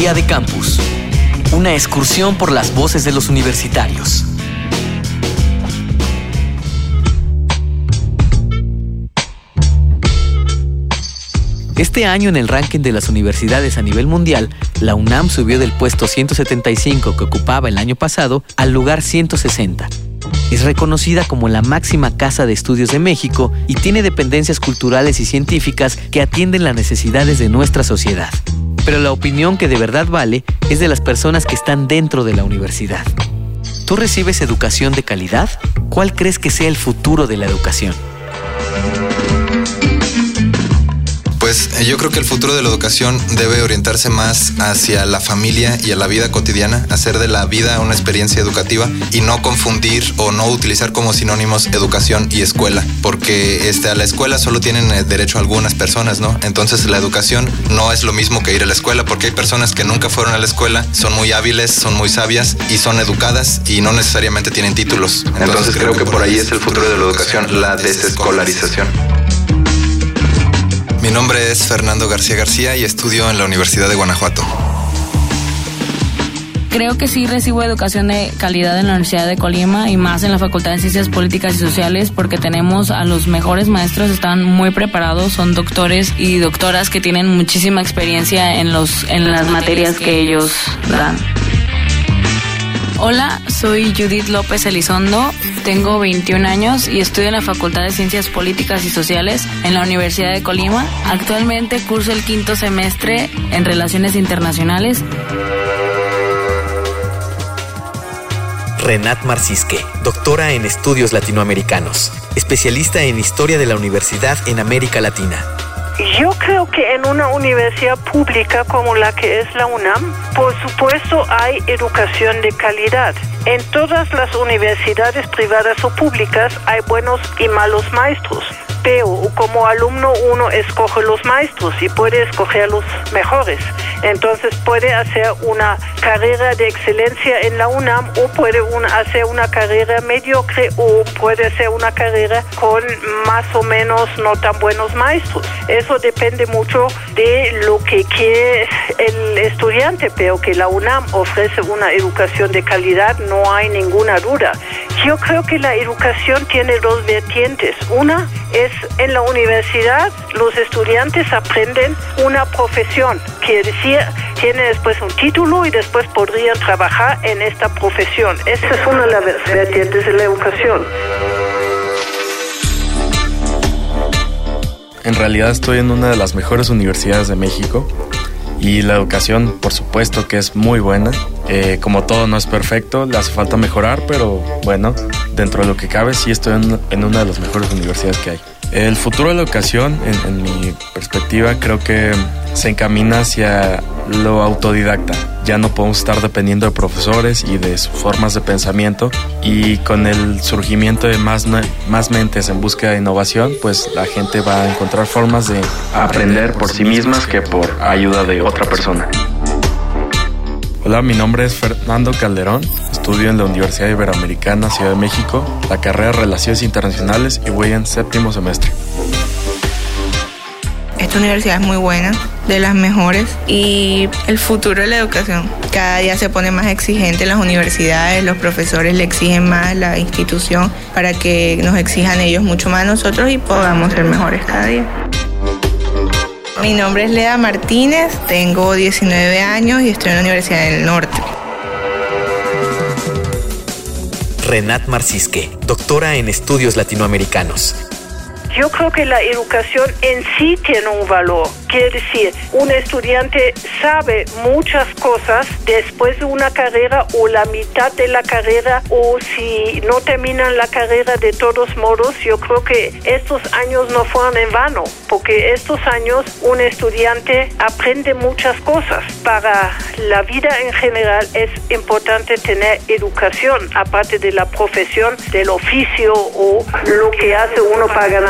Día de Campus. Una excursión por las voces de los universitarios. Este año en el ranking de las universidades a nivel mundial, la UNAM subió del puesto 175 que ocupaba el año pasado al lugar 160. Es reconocida como la máxima casa de estudios de México y tiene dependencias culturales y científicas que atienden las necesidades de nuestra sociedad. Pero la opinión que de verdad vale es de las personas que están dentro de la universidad. ¿Tú recibes educación de calidad? ¿Cuál crees que sea el futuro de la educación? Eh, yo creo que el futuro de la educación debe orientarse más hacia la familia y a la vida cotidiana, hacer de la vida una experiencia educativa y no confundir o no utilizar como sinónimos educación y escuela, porque este, a la escuela solo tienen eh, derecho algunas personas, ¿no? Entonces la educación no es lo mismo que ir a la escuela, porque hay personas que nunca fueron a la escuela, son muy hábiles, son muy sabias y son educadas y no necesariamente tienen títulos. Entonces, creo, que por ahí es el futuro de la educación, la desescolarización. Mi nombre es Fernando García García y estudio en la Universidad de Guanajuato. Creo que sí recibo educación de calidad en la Universidad de Colima y más en la Facultad de Ciencias Políticas y Sociales porque tenemos a los mejores maestros, están muy preparados, son doctores y doctoras que tienen muchísima experiencia en, los, en las materias que ellos dan. Hola, soy Judith López Elizondo, tengo 21 años y estudio en la Facultad de Ciencias Políticas y Sociales en la Universidad de Colima. Actualmente curso el quinto semestre en Relaciones Internacionales. Renat Marcisque, doctora en estudios latinoamericanos, especialista en historia de la universidad en América Latina. Yo creo que en una universidad pública como la que es la UNAM, por supuesto hay educación de calidad. En todas las universidades privadas o públicas hay buenos y malos maestros pero como alumno uno escoge los maestros y puede escoger los mejores. Entonces puede hacer una carrera de excelencia en la UNAM o puede hacer una carrera mediocre o puede hacer una carrera con más o menos no tan buenos maestros. Eso depende mucho de lo que quiere el estudiante, pero que la UNAM ofrece una educación de calidad no hay ninguna duda. Yo creo que la educación tiene dos vertientes. Una es en la universidad los estudiantes aprenden una profesión, que decía, tiene después un título y después podrían trabajar en esta profesión. Esa es una de las vertientes de la educación. En realidad estoy en una de las mejores universidades de México y la educación, por supuesto que es muy buena. Eh, como todo no es perfecto, le hace falta mejorar, pero bueno, dentro de lo que cabe sí estoy en una de las mejores universidades que hay. El futuro de la educación, en, mi perspectiva, creo que se encamina hacia lo autodidacta. Ya no podemos estar dependiendo de profesores y de sus formas de pensamiento. Y con el surgimiento de más, más mentes en búsqueda de innovación, pues la gente va a encontrar formas de aprender por sí mismas que por ayuda de otra persona. Hola, mi nombre es Fernando Calderón, estudio en la Universidad Iberoamericana Ciudad de México, la carrera Relaciones Internacionales y voy en séptimo semestre. Esta universidad es muy buena, de las mejores y el futuro de la educación. Cada día se pone más exigente en las universidades, los profesores le exigen más a la institución para que nos exijan ellos mucho más a nosotros y podamos ser mejores cada día. Mi nombre es Leda Martínez, tengo 19 años y estoy en la Universidad del Norte. Renat Marcisque, doctora en estudios latinoamericanos. Yo creo que la educación en sí tiene un valor. Quiere decir, un estudiante sabe muchas cosas después de una carrera o la mitad de la carrera o si no terminan la carrera de todos modos, yo creo que estos años no fueron en vano, porque estos años un estudiante aprende muchas cosas. Para la vida en general es importante tener educación, aparte de la profesión, del oficio o lo que hace uno para